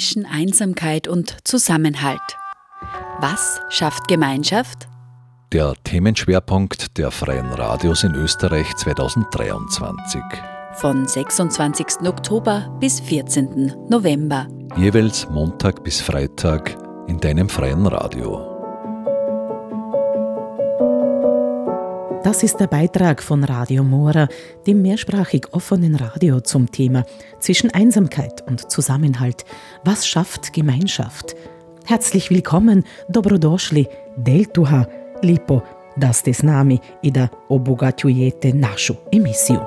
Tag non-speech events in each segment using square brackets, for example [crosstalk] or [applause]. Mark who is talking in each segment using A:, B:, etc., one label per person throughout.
A: zwischen Einsamkeit und Zusammenhalt. Was schafft Gemeinschaft?
B: Der Themenschwerpunkt der Freien Radios in Österreich 2023.
A: Von 26. Oktober bis 14. November.
B: Jeweils Montag bis Freitag in deinem freien Radio.
C: Das ist der Beitrag von Radio Mora, dem mehrsprachig offenen Radio zum Thema zwischen Einsamkeit und Zusammenhalt. Was schafft Gemeinschaft? Herzlich willkommen, dobrodošli, deltuha, lipo, da ste s nami i da obogaćujete našu emisiju.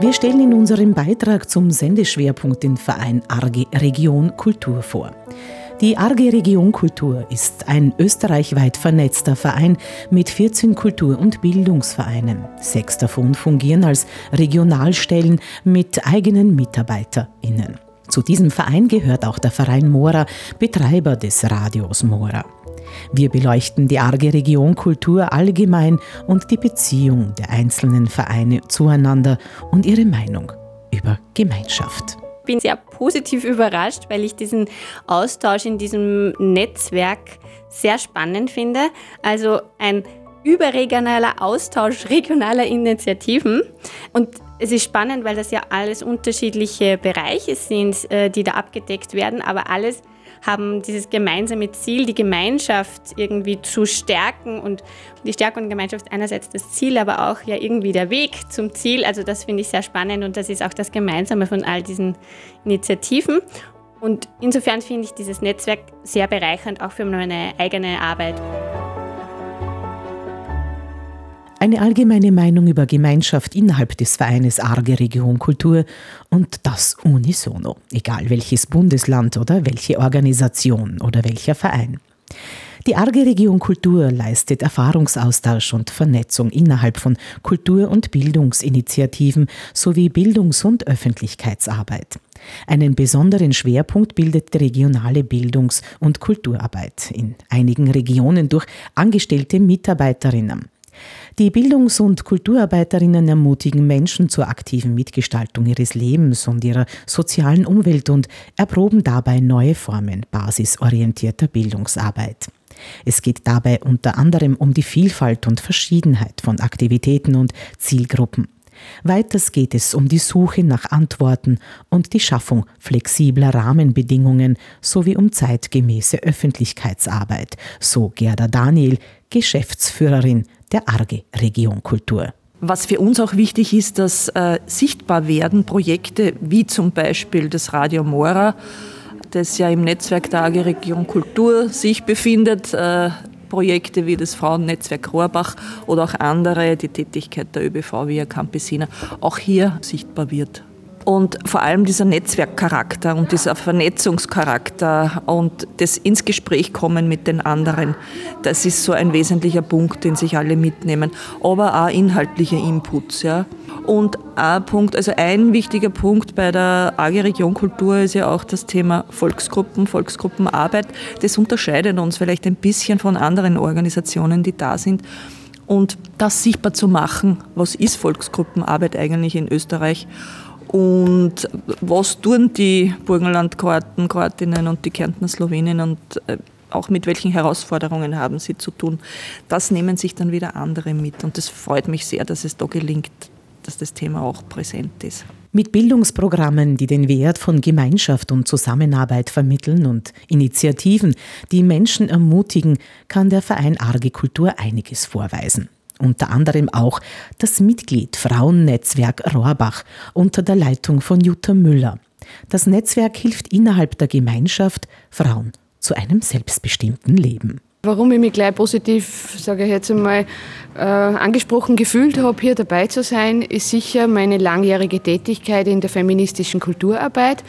C: Wir stellen in unserem Beitrag zum Sendeschwerpunkt den Verein Arge Region Kultur vor. Die Arge Region Kultur ist ein österreichweit vernetzter Verein mit 14 Kultur- und Bildungsvereinen. Sechs davon fungieren als Regionalstellen mit eigenen MitarbeiterInnen. Zu diesem Verein gehört auch der Verein Mora, Betreiber des Radios Mora. Wir beleuchten die arge Region Kultur allgemein und die Beziehung der einzelnen Vereine zueinander und ihre Meinung über Gemeinschaft
D: bin sehr positiv [laughs] überrascht, weil ich diesen Austausch in diesem Netzwerk sehr spannend finde. Also ein überregionaler Austausch [laughs] regionaler Initiativen. Und es ist spannend, weil das ja alles unterschiedliche Bereiche sind, äh, die da abgedeckt werden, aber alles haben dieses gemeinsame Ziel, die Gemeinschaft irgendwie zu stärken und die Stärkung der Gemeinschaft einerseits das Ziel, aber auch ja irgendwie der Weg zum Ziel. Also das finde ich sehr spannend und das ist auch das Gemeinsame von all diesen Initiativen. Und insofern finde ich dieses Netzwerk sehr bereichernd, auch für meine eigene Arbeit.
C: Eine allgemeine Meinung über Gemeinschaft innerhalb des Vereines Arge Region Kultur und das unisono, egal welches Bundesland oder welche Organisation oder welcher Verein. Die Arge Region Kultur leistet Erfahrungsaustausch und Vernetzung innerhalb von Kultur- und Bildungsinitiativen sowie Bildungs- und Öffentlichkeitsarbeit. Einen besonderen Schwerpunkt bildet die regionale Bildungs- und Kulturarbeit in einigen Regionen durch angestellte Mitarbeiterinnen. Die Bildungs- und Kulturarbeiterinnen ermutigen Menschen zur aktiven Mitgestaltung ihres Lebens und ihrer sozialen Umwelt und erproben dabei neue Formen basisorientierter Bildungsarbeit. Es geht dabei unter anderem um die Vielfalt und Verschiedenheit von Aktivitäten und Zielgruppen. Weiters geht es um die Suche nach Antworten und die Schaffung flexibler Rahmenbedingungen sowie um zeitgemäße Öffentlichkeitsarbeit, so Gerda Daniel, Geschäftsführerin der Arge Region Kultur.
E: Was für uns auch wichtig ist, dass äh, sichtbar werden Projekte wie zum Beispiel das Radio Mora, das ja im Netzwerk der Arge Region Kultur sich befindet. Äh, Projekte wie das Frauennetzwerk Rohrbach oder auch andere, die Tätigkeit der ÖBV via Campesina, auch hier sichtbar wird. Und vor allem dieser Netzwerkcharakter und dieser Vernetzungscharakter und das ins Gespräch kommen mit den anderen, das ist so ein wesentlicher Punkt, den sich alle mitnehmen. Aber auch inhaltliche Inputs. Ja. Und ein Punkt, also ein wichtiger Punkt bei der AG Region Kultur ist ja auch das Thema Volksgruppen, Volksgruppenarbeit. Das unterscheidet uns vielleicht ein bisschen von anderen Organisationen, die da sind. Und das sichtbar zu machen, was ist Volksgruppenarbeit eigentlich in Österreich und was tun die Burgenlandkroaten, Kroatinnen und die Kärntner Slowenen und äh, auch mit welchen Herausforderungen haben sie zu tun. Das nehmen sich dann wieder andere mit und das freut mich sehr, dass es da gelingt, dass das Thema auch präsent ist.
C: Mit Bildungsprogrammen, die den Wert von Gemeinschaft und Zusammenarbeit vermitteln und Initiativen, die Menschen ermutigen, kann der Verein Arge Kultur einiges vorweisen unter anderem auch das Mitglied Frauennetzwerk Rohrbach unter der Leitung von Jutta Müller. Das Netzwerk hilft innerhalb der Gemeinschaft Frauen zu einem selbstbestimmten Leben.
F: Warum ich mich gleich positiv, sage ich jetzt einmal, äh, angesprochen gefühlt habe, hier dabei zu sein, ist sicher meine langjährige Tätigkeit in der feministischen Kulturarbeit,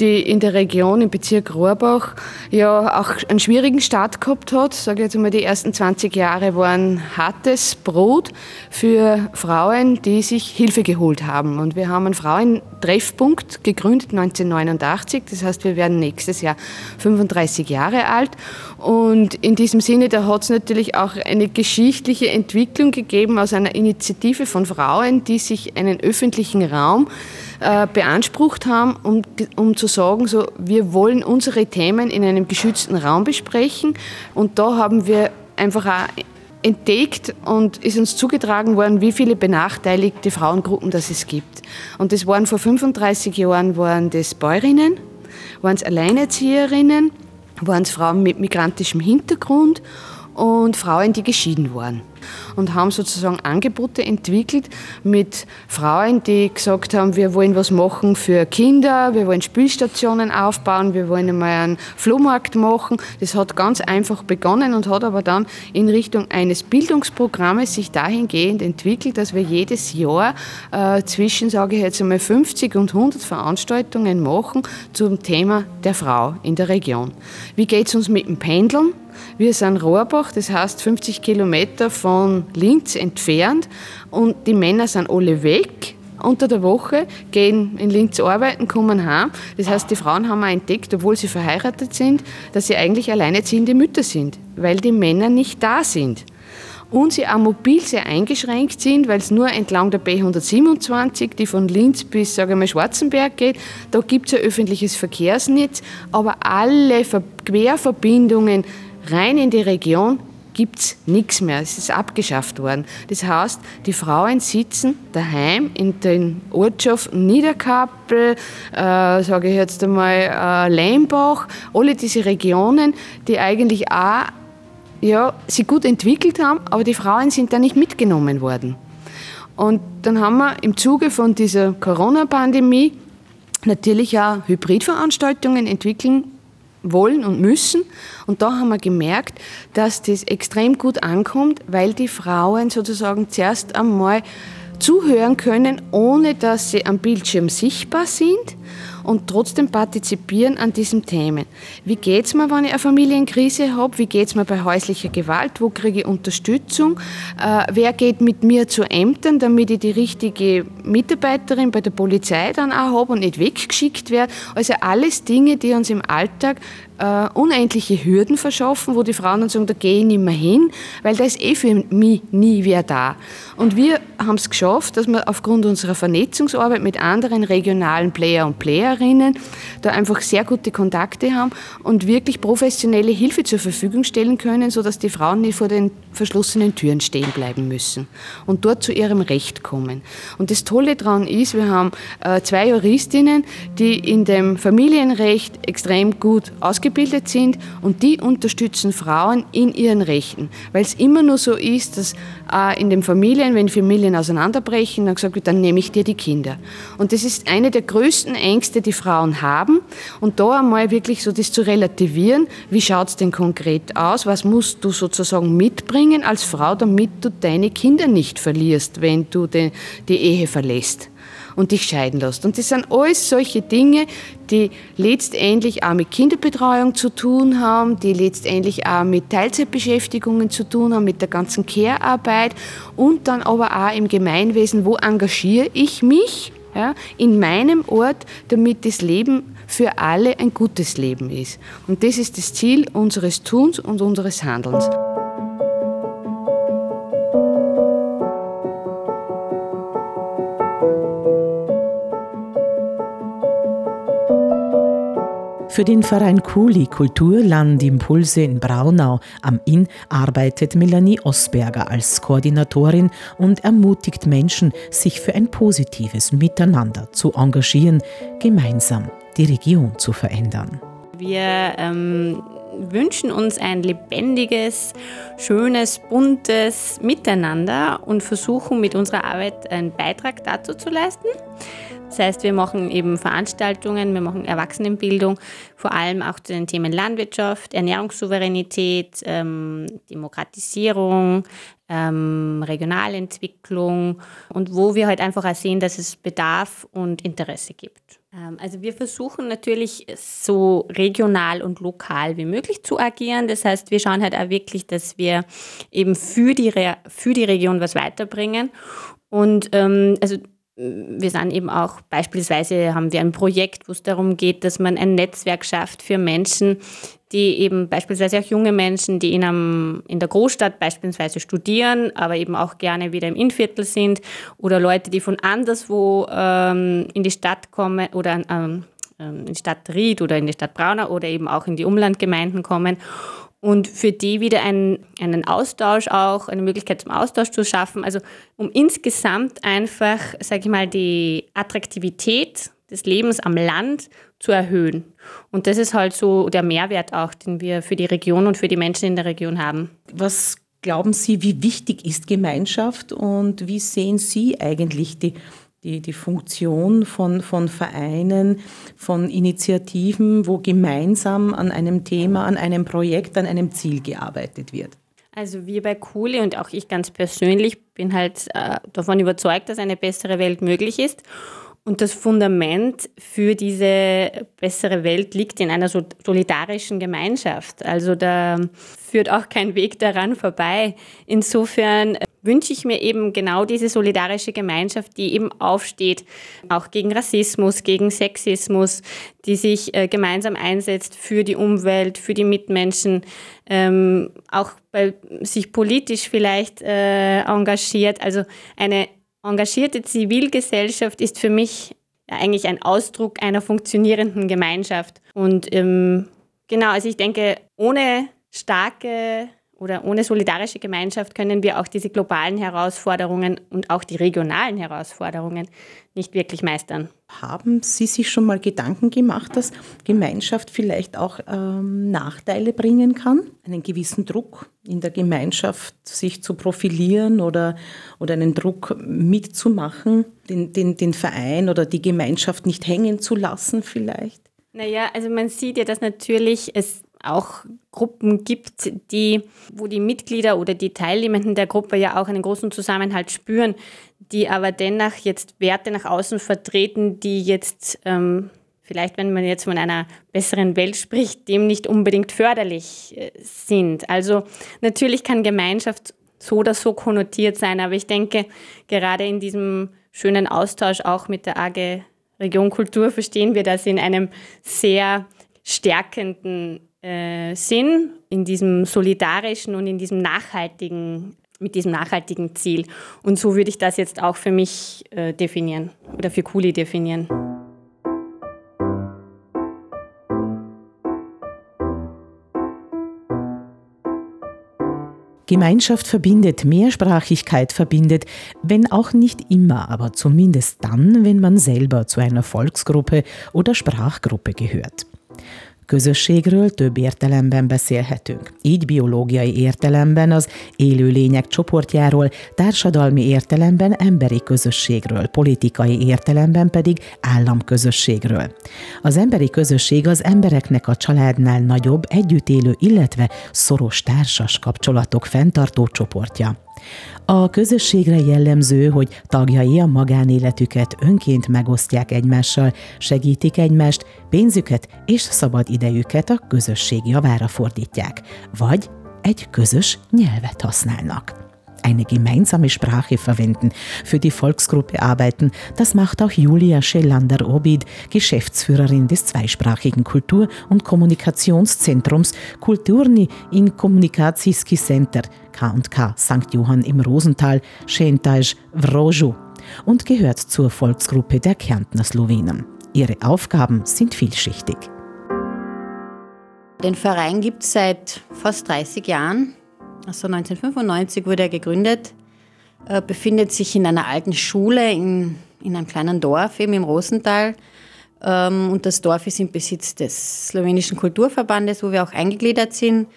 F: die in der Region im Bezirk Rohrbach ja auch einen schwierigen Start gehabt hat. Sage jetzt einmal, die ersten 20 Jahre waren hartes Brot für Frauen, die sich Hilfe geholt haben. Und wir haben einen Frauentreffpunkt gegründet 1989. Das heißt, wir werden nächstes Jahr 35 Jahre alt. Und in diesem Sinne, da hat es natürlich auch eine geschichtliche Entwicklung gegeben aus einer Initiative von Frauen, die sich einen öffentlichen Raum äh, beansprucht haben, um, um zu sagen, so, wir wollen unsere Themen in einem geschützten Raum besprechen. Und da haben wir einfach auch entdeckt und ist uns zugetragen worden, wie viele benachteiligte Frauengruppen das es gibt. Und das waren vor 35 Jahren waren das Bäuerinnen, waren es Alleinerzieherinnen, waren es Frauen mit migrantischem Hintergrund und Frauen, die geschieden waren und haben sozusagen Angebote entwickelt mit Frauen, die gesagt haben, wir wollen was machen für Kinder, wir wollen Spielstationen aufbauen, wir wollen einmal einen Flohmarkt machen. Das hat ganz einfach begonnen und hat aber dann in Richtung eines Bildungsprogrammes sich dahingehend entwickelt, dass wir jedes Jahr äh, zwischen, sage ich jetzt einmal, 50 und 100 Veranstaltungen machen zum Thema der Frau in der Region. Wie geht es uns mit dem Pendeln? Wir sind Rohrbach, das heißt 50 Kilometer von Linz entfernt und die Männer sind alle weg unter der Woche, gehen in Linz arbeiten, kommen heim. Das heißt, die Frauen haben auch entdeckt, obwohl sie verheiratet sind, dass sie eigentlich alleinerziehende Mütter sind, weil die Männer nicht da sind. Und sie auch mobil sehr eingeschränkt sind, weil es nur entlang der B127, die von Linz bis sage mal, Schwarzenberg geht, da gibt es ein öffentliches Verkehrsnetz, aber alle Querverbindungen rein in die Region gibt es nichts mehr. Es ist abgeschafft worden. Das heißt, die Frauen sitzen daheim in den Ortschaften Niederkappel, äh, sage ich jetzt einmal, äh, Lembach, alle diese Regionen, die eigentlich auch ja, sie gut entwickelt haben, aber die Frauen sind da nicht mitgenommen worden. Und dann haben wir im Zuge von dieser Corona-Pandemie natürlich auch Hybridveranstaltungen entwickeln wollen und müssen. Und da haben wir gemerkt, dass das extrem gut ankommt, weil die Frauen sozusagen zuerst einmal zuhören können, ohne dass sie am Bildschirm sichtbar sind und trotzdem partizipieren an diesen Themen. Wie geht es mir, wenn ich eine Familienkrise habe? Wie geht es mir bei häuslicher Gewalt? Wo kriege ich Unterstützung? Äh, wer geht mit mir zu Ämtern, damit ich die richtige Mitarbeiterin bei der Polizei dann auch habe und nicht weggeschickt werde? Also alles Dinge, die uns im Alltag äh, unendliche Hürden verschaffen, wo die Frauen dann sagen, da gehe ich nicht mehr hin, weil da ist eh für mich nie wer da. Und wir haben es geschafft, dass wir aufgrund unserer Vernetzungsarbeit mit anderen regionalen Player und Playerinnen da einfach sehr gute Kontakte haben und wirklich professionelle Hilfe zur Verfügung stellen können, sodass die Frauen nicht vor den verschlossenen Türen stehen bleiben müssen und dort zu ihrem Recht kommen. Und das Tolle daran ist, wir haben äh, zwei Juristinnen, die in dem Familienrecht extrem gut ausgebildet ausgebildet sind und die unterstützen Frauen in ihren Rechten. Weil es immer nur so ist, dass äh, in den Familien, wenn Familien auseinanderbrechen, dann gesagt wird, dann nehme ich dir die Kinder. Und das ist eine der größten Ängste, die Frauen haben. Und da einmal wirklich so das zu relativieren, wie schaut es denn konkret aus, was musst du sozusagen mitbringen als Frau, damit du deine Kinder nicht verlierst, wenn du die, die Ehe verlässt und dich scheiden lässt. Und das sind alles solche Dinge, die letztendlich auch mit Kinderbetreuung zu tun haben, die letztendlich auch mit Teilzeitbeschäftigungen zu tun haben, mit der ganzen Care-Arbeit und dann aber auch im Gemeinwesen, wo engagiere ich mich ja, in meinem Ort, damit das Leben für alle ein gutes Leben ist. Und das ist das Ziel unseres Tuns und unseres Handelns.
C: Für den Verein Kuli Kulturland Impulse in Braunau am Inn arbeitet Melanie Osberger als Koordinatorin und ermutigt Menschen, sich für ein positives Miteinander zu engagieren, gemeinsam die Region zu verändern.
D: Wir ähm, wünschen uns ein lebendiges, schönes, buntes Miteinander und versuchen mit unserer Arbeit einen Beitrag dazu zu leisten. Das heißt, wir machen eben Veranstaltungen, wir machen Erwachsenenbildung, vor allem auch zu den Themen Landwirtschaft, Ernährungssouveränität, ähm, Demokratisierung, ähm, Regionalentwicklung und wo wir halt einfach auch sehen, dass es Bedarf und Interesse gibt. Ähm, also wir versuchen natürlich so regional und lokal wie möglich zu agieren. Das heißt, wir schauen halt auch wirklich, dass wir eben für die, Re für die Region was weiterbringen. Und ähm, also wir sind eben auch, beispielsweise haben wir ein Projekt, wo es darum geht, dass man ein Netzwerk schafft für Menschen, die eben beispielsweise auch junge Menschen, die in, einem, in der Großstadt beispielsweise studieren, aber eben auch gerne wieder im Innviertel sind oder Leute, die von anderswo ähm, in die Stadt kommen oder ähm, in die Stadt Ried oder in die Stadt Braunau oder eben auch in die Umlandgemeinden kommen und für die wieder einen, einen Austausch auch, eine Möglichkeit zum Austausch zu schaffen. Also um insgesamt einfach, sage ich mal, die Attraktivität des Lebens am Land zu erhöhen. Und das ist halt so der Mehrwert auch, den wir für die Region und für die Menschen in der Region haben.
C: Was glauben Sie, wie wichtig ist Gemeinschaft und wie sehen Sie eigentlich die die, die Funktion von, von Vereinen, von Initiativen, wo gemeinsam an einem Thema, an einem Projekt, an einem Ziel gearbeitet wird.
D: Also wir bei Kuli und auch ich ganz persönlich bin halt äh, davon überzeugt, dass eine bessere Welt möglich ist. Und das Fundament für diese bessere Welt liegt in einer solidarischen Gemeinschaft. Also da führt auch kein Weg daran vorbei. Insofern wünsche ich mir eben genau diese solidarische Gemeinschaft, die eben aufsteht, auch gegen Rassismus, gegen Sexismus, die sich äh, gemeinsam einsetzt für die Umwelt, für die Mitmenschen, ähm, auch bei sich politisch vielleicht äh, engagiert. Also eine engagierte Zivilgesellschaft ist für mich eigentlich ein Ausdruck einer funktionierenden Gemeinschaft. Und ähm, genau, also ich denke, ohne starke oder ohne solidarische Gemeinschaft können wir auch diese globalen Herausforderungen und auch die regionalen Herausforderungen nicht wirklich meistern.
C: Haben Sie sich schon mal Gedanken gemacht, dass Gemeinschaft vielleicht auch ähm, Nachteile bringen kann? Einen gewissen Druck in der Gemeinschaft, sich zu profilieren oder, oder einen Druck mitzumachen, den, den, den Verein oder die Gemeinschaft nicht hängen zu lassen vielleicht?
D: Naja, also man sieht ja, dass natürlich es auch Gruppen gibt, die, wo die Mitglieder oder die Teilnehmenden der Gruppe ja auch einen großen Zusammenhalt spüren, die aber dennoch jetzt Werte nach außen vertreten, die jetzt ähm, vielleicht, wenn man jetzt von einer besseren Welt spricht, dem nicht unbedingt förderlich äh, sind. Also natürlich kann Gemeinschaft so oder so konnotiert sein, aber ich denke, gerade in diesem schönen Austausch auch mit der AG Region Kultur verstehen wir das in einem sehr stärkenden äh, Sinn, in diesem solidarischen und in diesem nachhaltigen, mit diesem nachhaltigen Ziel. Und so würde ich das jetzt auch für mich äh, definieren oder für Kuli definieren.
C: Gemeinschaft verbindet, Mehrsprachigkeit verbindet, wenn auch nicht immer, aber zumindest dann, wenn man selber zu einer Volksgruppe oder Sprachgruppe gehört. Közösségről több értelemben beszélhetünk. Így biológiai értelemben az élőlények csoportjáról, társadalmi értelemben emberi közösségről, politikai értelemben pedig államközösségről. Az emberi közösség az embereknek a családnál nagyobb, együtt élő, illetve szoros társas kapcsolatok fenntartó csoportja. A közösségre jellemző, hogy tagjai a magánéletüket önként megosztják egymással, segítik egymást, pénzüket és szabad idejüket a közösség javára fordítják, vagy egy közös nyelvet használnak. eine gemeinsame Sprache verwenden, für die Volksgruppe arbeiten. Das macht auch Julia Schellander-Obid, Geschäftsführerin des zweisprachigen Kultur- und Kommunikationszentrums Kulturni in Komunikacijski Center K&K St. Johann im Rosental, Šentaj Vrožu und gehört zur Volksgruppe der Kärntner Slowenen. Ihre Aufgaben sind vielschichtig.
G: Den Verein gibt es seit fast 30 Jahren. Also 1995 wurde er gegründet, befindet sich in einer alten Schule in, in einem kleinen Dorf, eben im Rosental. Ähm, und das Dorf ist im Besitz des slowenischen Kulturverbandes, wo wir auch eingegliedert sind.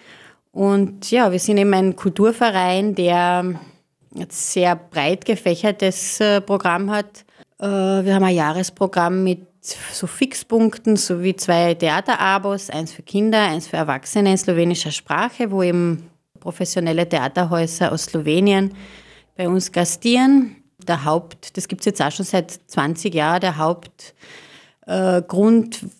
G: Und ja, wir sind eben ein Kulturverein, der ein sehr breit gefächertes äh, Programm hat. Äh, wir haben ein Jahresprogramm mit so Fixpunkten sowie zwei Theaterabos, eins für Kinder, eins für Erwachsene in slowenischer Sprache, wo eben professionelle Theaterhäuser aus Slowenien bei uns gastieren. Der Haupt, das gibt es jetzt auch schon seit 20 Jahren, der Hauptgrund, äh,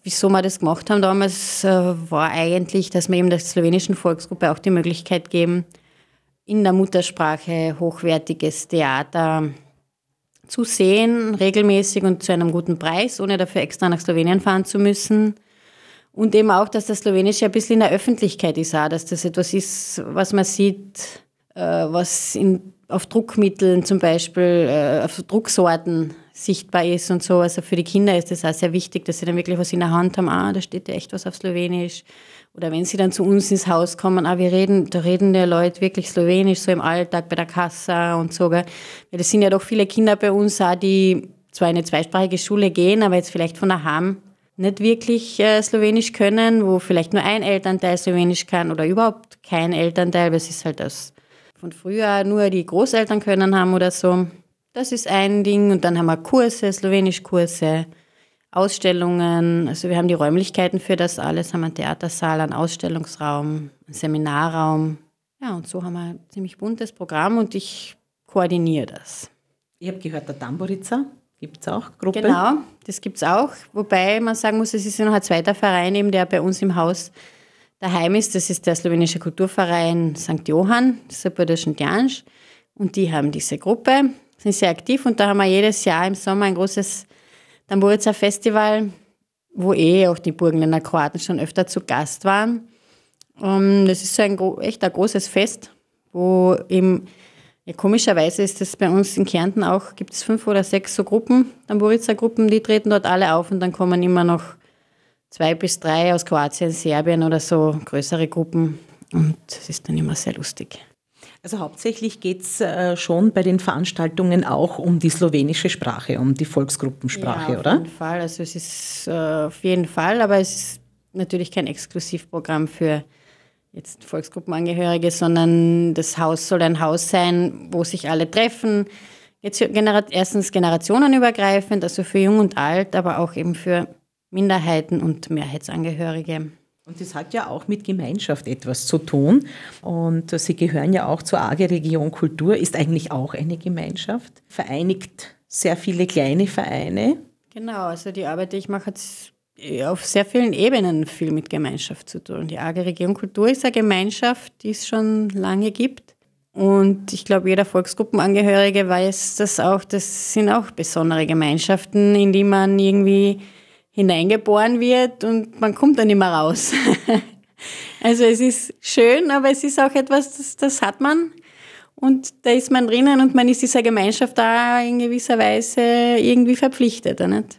G: wieso wir das gemacht haben damals, äh, war eigentlich, dass wir eben der slowenischen Volksgruppe auch die Möglichkeit geben, in der Muttersprache hochwertiges Theater zu sehen, regelmäßig und zu einem guten Preis, ohne dafür extra nach Slowenien fahren zu müssen. Und eben auch, dass das Slowenische ein bisschen in der Öffentlichkeit ist, auch, dass das etwas ist, was man sieht, äh, was in, auf Druckmitteln zum Beispiel, auf Drucksorten sichtbar ist und so. Also für die Kinder ist das auch sehr wichtig, dass sie dann wirklich was in der Hand haben. Ah, da steht ja echt was auf Slowenisch. Oder wenn sie dann zu uns ins Haus kommen, ah, wir reden, da reden die Leute wirklich Slowenisch, so im Alltag bei der Kasse und so. Gell. Ja, das sind ja doch viele Kinder bei uns auch, die zwar in eine zweisprachige Schule gehen, aber jetzt vielleicht von daheim nicht wirklich äh, Slowenisch können, wo vielleicht nur ein Elternteil Slowenisch kann oder überhaupt kein Elternteil, weil es ist halt das von früher nur die Großeltern können haben oder so. Das ist ein Ding und dann haben wir Kurse, Slowenischkurse. Ausstellungen, also wir haben die Räumlichkeiten für das alles, haben einen Theatersaal, einen Ausstellungsraum, einen Seminarraum. Ja, und so haben wir ein ziemlich buntes Programm und ich koordiniere das.
C: Ich habe gehört, der Tamborica gibt es auch, Gruppe?
G: Genau, das gibt es auch, wobei man sagen muss, es ist ja noch ein zweiter Verein, eben, der bei uns im Haus daheim ist. Das ist der slowenische Kulturverein St. Johann, das ist bei der Schentjansch. Und die haben diese Gruppe, sind sehr aktiv und da haben wir jedes Jahr im Sommer ein großes Tamburica Festival, wo eh auch die Burgenländer Kroaten schon öfter zu Gast waren. Um, das ist so ein echt ein großes Fest, wo eben, ja, komischerweise ist das bei uns in Kärnten auch, gibt es fünf oder sechs so Gruppen, Tamburica-Gruppen, die treten dort alle auf und dann kommen immer noch zwei bis drei aus Kroatien, Serbien oder so, größere Gruppen. Und das ist dann immer sehr lustig.
C: Also hauptsächlich geht es äh, schon bei den Veranstaltungen auch um die slowenische Sprache, um die Volksgruppensprache,
G: ja, auf
C: oder?
G: Auf jeden Fall. Also es ist äh, auf jeden Fall, aber es ist natürlich kein Exklusivprogramm für jetzt Volksgruppenangehörige, sondern das Haus soll ein Haus sein, wo sich alle treffen. Jetzt erstens generationenübergreifend, also für Jung und Alt, aber auch eben für Minderheiten und Mehrheitsangehörige.
C: Und das hat ja auch mit Gemeinschaft etwas zu tun. Und Sie gehören ja auch zur AG Region Kultur, ist eigentlich auch eine Gemeinschaft, vereinigt sehr viele kleine Vereine.
G: Genau, also die Arbeit, die ich mache, hat auf sehr vielen Ebenen viel mit Gemeinschaft zu tun. Die AG Region Kultur ist eine Gemeinschaft, die es schon lange gibt. Und ich glaube, jeder Volksgruppenangehörige weiß das auch, das sind auch besondere Gemeinschaften, in die man irgendwie hineingeboren wird und man kommt dann nicht mehr raus. [laughs] also es ist schön, aber es ist auch etwas, das, das hat man und da ist man drinnen und man ist dieser Gemeinschaft da in gewisser Weise irgendwie verpflichtet, nicht?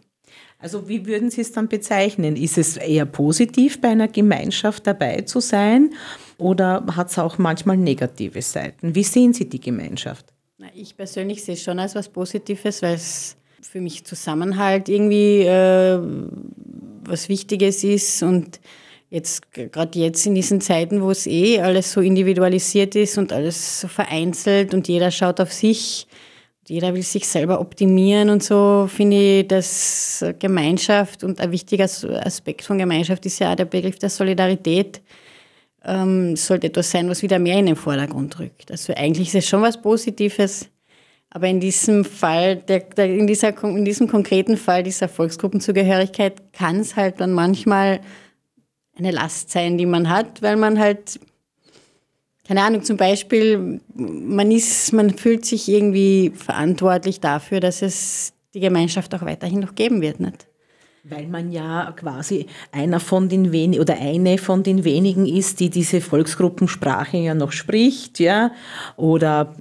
C: Also wie würden Sie es dann bezeichnen? Ist es eher positiv, bei einer Gemeinschaft dabei zu sein oder hat es auch manchmal negative Seiten? Wie sehen Sie die Gemeinschaft?
G: Ich persönlich sehe es schon als was Positives, weil es für mich Zusammenhalt irgendwie äh, was Wichtiges ist und jetzt gerade jetzt in diesen Zeiten, wo es eh alles so individualisiert ist und alles so vereinzelt und jeder schaut auf sich, jeder will sich selber optimieren und so, finde ich, dass Gemeinschaft und ein wichtiger Aspekt von Gemeinschaft ist ja auch der Begriff der Solidarität. Ähm, sollte etwas sein, was wieder mehr in den Vordergrund rückt. Also eigentlich ist es schon was Positives, aber in diesem Fall, der, der, in, dieser, in diesem konkreten Fall dieser Volksgruppenzugehörigkeit kann es halt dann manchmal eine Last sein, die man hat, weil man halt, keine Ahnung, zum Beispiel, man ist, man fühlt sich irgendwie verantwortlich dafür, dass es die Gemeinschaft auch weiterhin noch geben wird, nicht?
C: Weil man ja quasi einer von den wenigen oder eine von den wenigen ist, die diese Volksgruppensprache ja noch spricht, ja, oder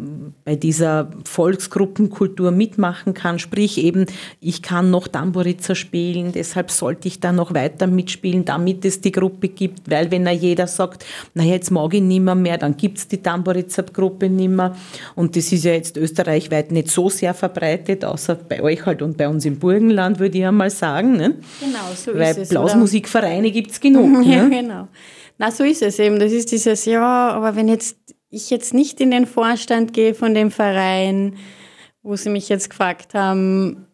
C: bei dieser Volksgruppenkultur mitmachen kann. Sprich eben, ich kann noch Tamburica spielen, deshalb sollte ich da noch weiter mitspielen, damit es die Gruppe gibt, weil wenn ja jeder sagt, na jetzt mag ich nimmer mehr, dann gibt es die Tamburica-Gruppe nimmer. Und das ist ja jetzt österreichweit nicht so sehr verbreitet, außer bei euch halt und bei uns im Burgenland, würde ich einmal sagen. Ne?
G: Genau, so
C: Weil
G: ist es.
C: Blasmusikvereine gibt es genug. [laughs]
G: ja,
C: ne?
G: genau. Na, so ist es eben. Das ist dieses, ja, aber wenn jetzt ich jetzt nicht in den Vorstand gehe von dem Verein, wo sie mich jetzt gefragt haben,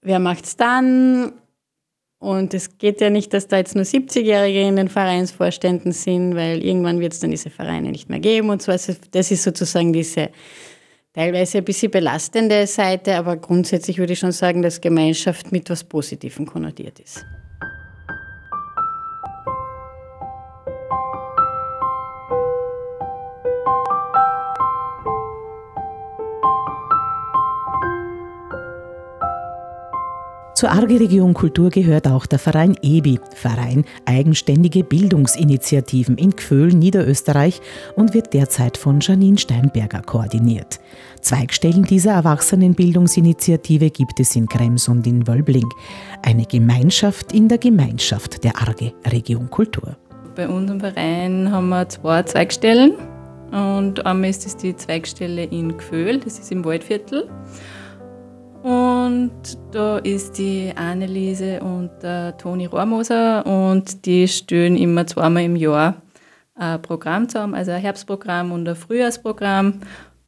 G: wer macht's dann? Und es geht ja nicht, dass da jetzt nur 70-Jährige in den Vereinsvorständen sind, weil irgendwann wird es dann diese Vereine nicht mehr geben und so. Also das ist sozusagen diese teilweise ein bisschen belastende Seite, aber grundsätzlich würde ich schon sagen, dass Gemeinschaft mit was Positivem konnotiert ist.
C: Zur Arge Region Kultur gehört auch der Verein EBI, Verein Eigenständige Bildungsinitiativen in Gföhl, Niederösterreich und wird derzeit von Janine Steinberger koordiniert. Zweigstellen dieser Erwachsenenbildungsinitiative gibt es in Krems und in Wölbling. Eine Gemeinschaft in der Gemeinschaft der Arge Region Kultur.
H: Bei unserem Verein haben wir zwei Zweigstellen und einmal ist es die Zweigstelle in Gföhl, das ist im Waldviertel. Und da ist die Anneliese und der Toni Rohrmoser und die stellen immer zweimal im Jahr ein Programm zusammen, also ein Herbstprogramm und ein Frühjahrsprogramm.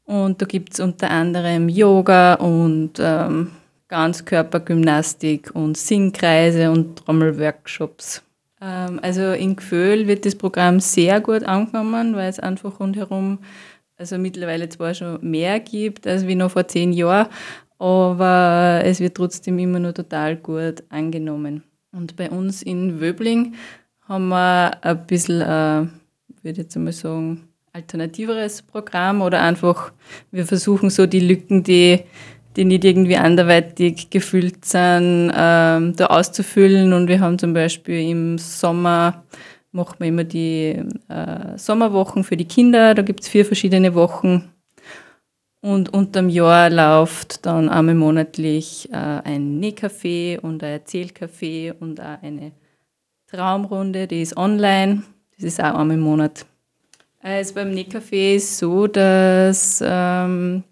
H: Und da gibt es unter anderem Yoga und ähm, Ganzkörpergymnastik und Singkreise und Trommelworkshops. Ähm, also in Gföhl wird das Programm sehr gut angenommen, weil es einfach rundherum also mittlerweile zwar schon mehr gibt als wie noch vor zehn Jahren, aber es wird trotzdem immer noch total gut angenommen. Und bei uns in Wöbling haben wir ein bisschen, äh, würde ich jetzt einmal sagen, alternativeres Programm oder einfach, wir versuchen so die Lücken, die, die nicht irgendwie anderweitig gefüllt sind, ähm, da auszufüllen. Und wir haben zum Beispiel im Sommer, machen wir immer die äh, Sommerwochen für die Kinder, da gibt es vier verschiedene Wochen und unterm Jahr läuft dann einmal monatlich äh, ein Nähcafé und ein Erzählcafé und auch eine Traumrunde, die ist online. Das ist auch einmal im Monat. Also beim Nähcafé ist so, dass ähm,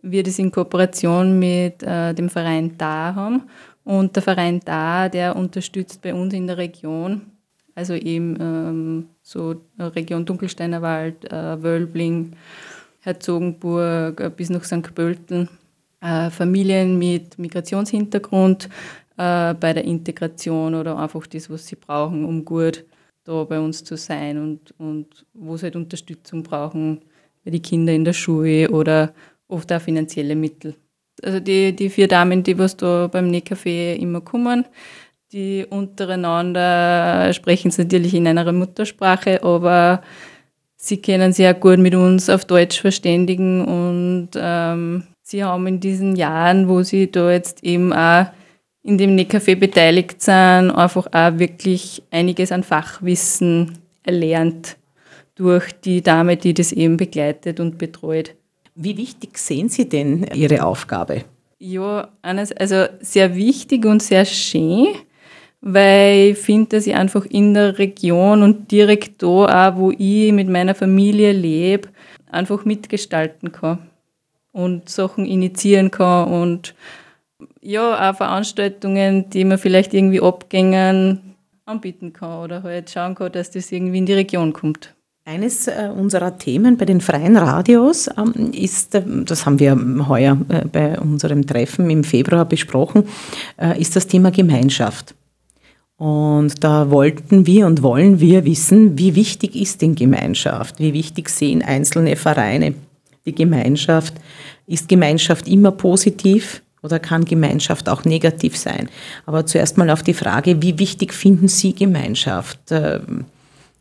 H: wir das in Kooperation mit äh, dem Verein DA haben. Und der Verein DA, der unterstützt bei uns in der Region, also eben ähm, so Region Dunkelsteiner Wald, äh, Wölbling, Herzogenburg äh, bis nach St. Pölten, äh, Familien mit Migrationshintergrund äh, bei der Integration oder einfach das, was sie brauchen, um gut da bei uns zu sein und, und wo sie halt Unterstützung brauchen bei den Kindern in der Schule oder oft auch finanzielle Mittel. Also die, die vier Damen, die was da beim Nähcafé immer kommen, die untereinander sprechen es natürlich in einer Muttersprache, aber sie können sich auch gut mit uns auf Deutsch verständigen und ähm, sie haben in diesen Jahren, wo sie da jetzt eben auch in dem Nähcafé beteiligt sind, einfach auch wirklich einiges an Fachwissen erlernt durch die Dame, die das eben begleitet und betreut.
C: Wie wichtig sehen Sie denn Ihre Aufgabe?
H: Ja, also sehr wichtig und sehr schön weil ich finde, dass ich einfach in der Region und direkt da auch, wo ich mit meiner Familie lebe, einfach mitgestalten kann und Sachen initiieren kann und ja, auch Veranstaltungen, die man vielleicht irgendwie abgängen, anbieten kann oder halt schauen kann, dass das irgendwie in die Region kommt.
C: Eines äh, unserer Themen bei den freien Radios ähm, ist, äh, das haben wir heuer äh, bei unserem Treffen im Februar besprochen, ist das Thema Gemeinschaft. Und da wollten wir und wollen wir wissen, wie wichtig ist denn Gemeinschaft? Wie wichtig sehen einzelne Vereine die Gemeinschaft? Ist Gemeinschaft immer positiv oder kann Gemeinschaft auch negativ sein? Aber zuerst mal auf die Frage, wie wichtig finden Sie Gemeinschaft? Ähm,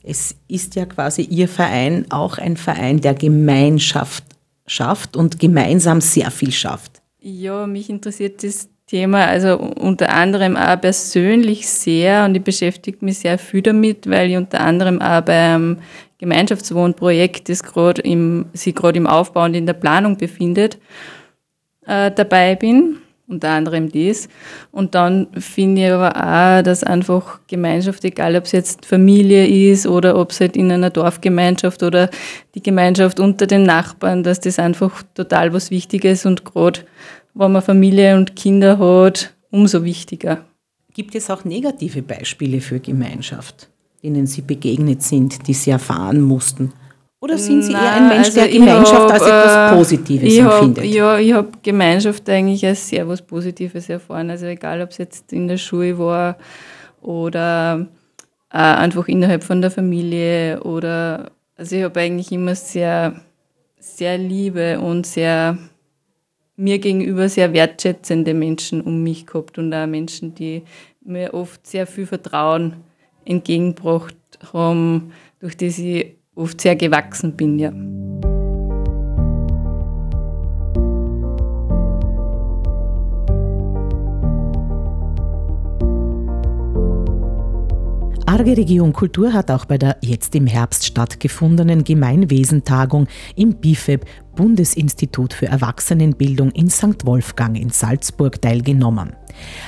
C: es ist ja quasi Ihr Verein auch ein Verein, der Gemeinschaft schafft und gemeinsam sehr viel schafft.
H: Ja, mich interessiert das Thema, also unter anderem auch persönlich sehr und ich beschäftige mich sehr viel damit, weil ich unter anderem auch beim Gemeinschaftswohnprojekt, das gerade im, sich gerade im Aufbau und in der Planung befindet, äh, dabei bin, unter anderem dies. Und dann finde ich aber auch, dass einfach Gemeinschaft, egal ob es jetzt Familie ist oder ob es halt in einer Dorfgemeinschaft oder die Gemeinschaft unter den Nachbarn, dass das einfach total was Wichtiges und gerade wenn man Familie und Kinder hat, umso wichtiger.
C: Gibt es auch negative Beispiele für Gemeinschaft, denen Sie begegnet sind, die Sie erfahren mussten? Oder sind Sie Nein, eher ein Mensch, also der Gemeinschaft hab, als etwas äh, Positives
H: ich
C: empfindet?
H: Hab, ja, ich habe Gemeinschaft eigentlich als sehr was Positives erfahren. Also egal, ob es jetzt in der Schule war oder äh, einfach innerhalb von der Familie oder also ich habe eigentlich immer sehr, sehr Liebe und sehr mir gegenüber sehr wertschätzende Menschen um mich gehabt und auch Menschen, die mir oft sehr viel Vertrauen entgegengebracht haben, durch die ich oft sehr gewachsen bin, ja.
C: Arge Region Kultur hat auch bei der jetzt im Herbst stattgefundenen Gemeinwesentagung im BIFEB Bundesinstitut für Erwachsenenbildung in St. Wolfgang in Salzburg teilgenommen.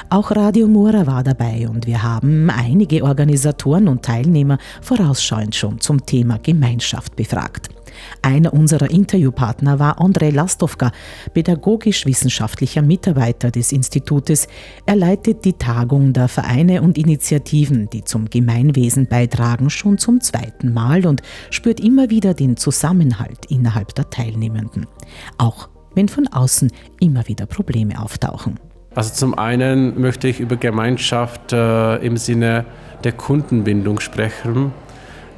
C: Auch Radio Mora war dabei und wir haben einige Organisatoren und Teilnehmer vorausschauend schon zum Thema Gemeinschaft befragt. Einer unserer Interviewpartner war Andrei Lastovka, pädagogisch-wissenschaftlicher Mitarbeiter des Institutes. Er leitet die Tagung der Vereine und Initiativen, die zum Gemeinwesen beitragen, schon zum zweiten Mal und spürt immer wieder den Zusammenhalt innerhalb der Teilnehmenden. Auch wenn von außen immer wieder Probleme auftauchen.
I: Also zum einen möchte ich über Gemeinschaft äh, im Sinne der Kundenbindung sprechen.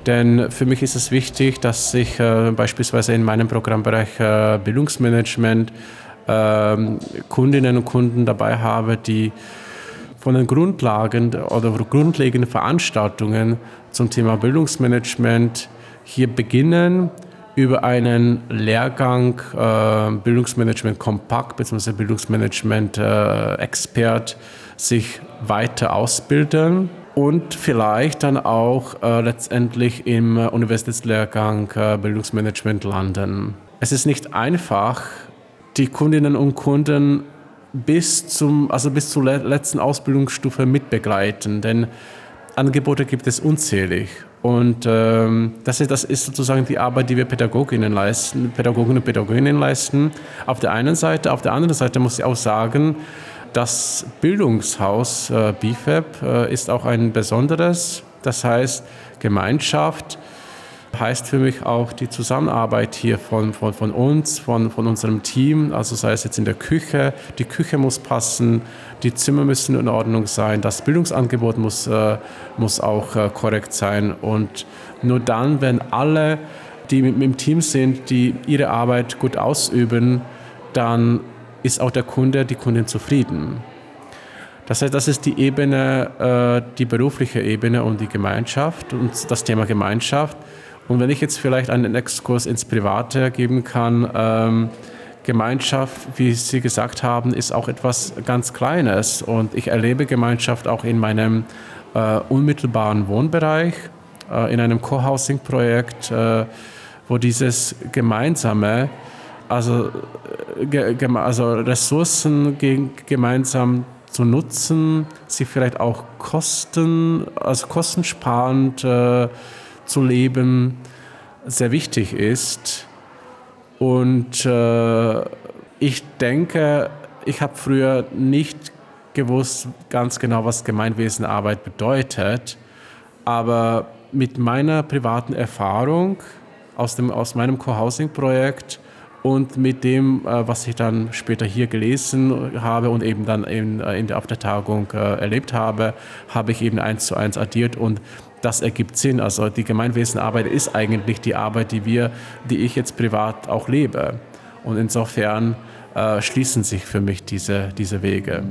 I: Denn für mich ist es wichtig, dass ich äh, beispielsweise in meinem Programmbereich äh, Bildungsmanagement äh, Kundinnen und Kunden dabei habe, die von den Grundlagen oder grundlegenden Veranstaltungen zum Thema Bildungsmanagement hier beginnen, über einen Lehrgang äh, Bildungsmanagement Kompakt bzw. Bildungsmanagement äh, Expert sich weiter ausbilden und vielleicht dann auch äh, letztendlich im äh, Universitätslehrgang äh, Bildungsmanagement landen. Es ist nicht einfach, die Kundinnen und Kunden bis, zum, also bis zur letzten Ausbildungsstufe mitbegleiten, denn Angebote gibt es unzählig. Und ähm, das, ist, das ist sozusagen die Arbeit, die wir Pädagoginnen leisten, Pädagogen und Pädagoginnen leisten. Auf der einen Seite, auf der anderen Seite muss ich auch sagen, das Bildungshaus äh, BIFAB äh, ist auch ein besonderes, das heißt Gemeinschaft heißt für mich auch die Zusammenarbeit hier von, von, von uns, von, von unserem Team, also sei es jetzt in der Küche, die Küche muss passen, die Zimmer müssen in Ordnung sein, das Bildungsangebot muss, äh, muss auch äh, korrekt sein. Und nur dann, wenn alle, die mit, mit dem Team sind, die ihre Arbeit gut ausüben, dann ist auch der Kunde, die Kundin zufrieden. Das heißt, das ist die Ebene, äh, die berufliche Ebene und die Gemeinschaft und das Thema Gemeinschaft. Und wenn ich jetzt vielleicht einen Exkurs ins Private geben kann, ähm, Gemeinschaft, wie Sie gesagt haben, ist auch etwas ganz Kleines. Und ich erlebe Gemeinschaft auch in meinem äh, unmittelbaren Wohnbereich, äh, in einem Co-Housing-Projekt, wo dieses Gemeinsame also, äh, also Ressourcen gemeinsam zu nutzen, sie vielleicht auch Kosten, also kostensparend äh, zu leben, sehr wichtig ist. Und äh, ich denke, ich habe früher nicht gewusst ganz genau, was Gemeinwesenarbeit bedeutet, aber mit meiner privaten Erfahrung aus, dem, aus meinem Co-Housing-Projekt und mit dem, äh, was ich dann später hier gelesen habe und eben dann in, äh, in der, auf der Tagung äh, erlebt habe, habe ich eben eins zu eins addiert und das ergibt Sinn. Also die Gemeinwesenarbeit ist eigentlich die Arbeit, die wir, die ich jetzt privat auch lebe. Und insofern äh, schließen sich für mich diese, diese Wege.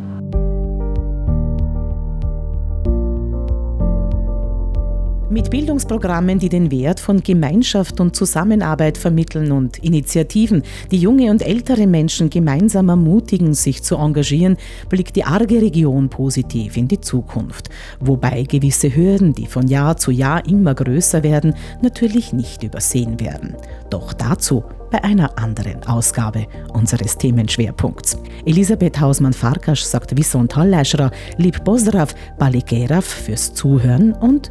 C: Mit Bildungsprogrammen, die den Wert von Gemeinschaft und Zusammenarbeit vermitteln und Initiativen, die junge und ältere Menschen gemeinsam ermutigen, sich zu engagieren, blickt die arge Region positiv in die Zukunft. Wobei gewisse Hürden, die von Jahr zu Jahr immer größer werden, natürlich nicht übersehen werden. Doch dazu bei einer anderen Ausgabe unseres Themenschwerpunkts. Elisabeth Hausmann-Farkasch sagt Wissont Halleischra, lieb Pozdrav, Balikerav fürs Zuhören und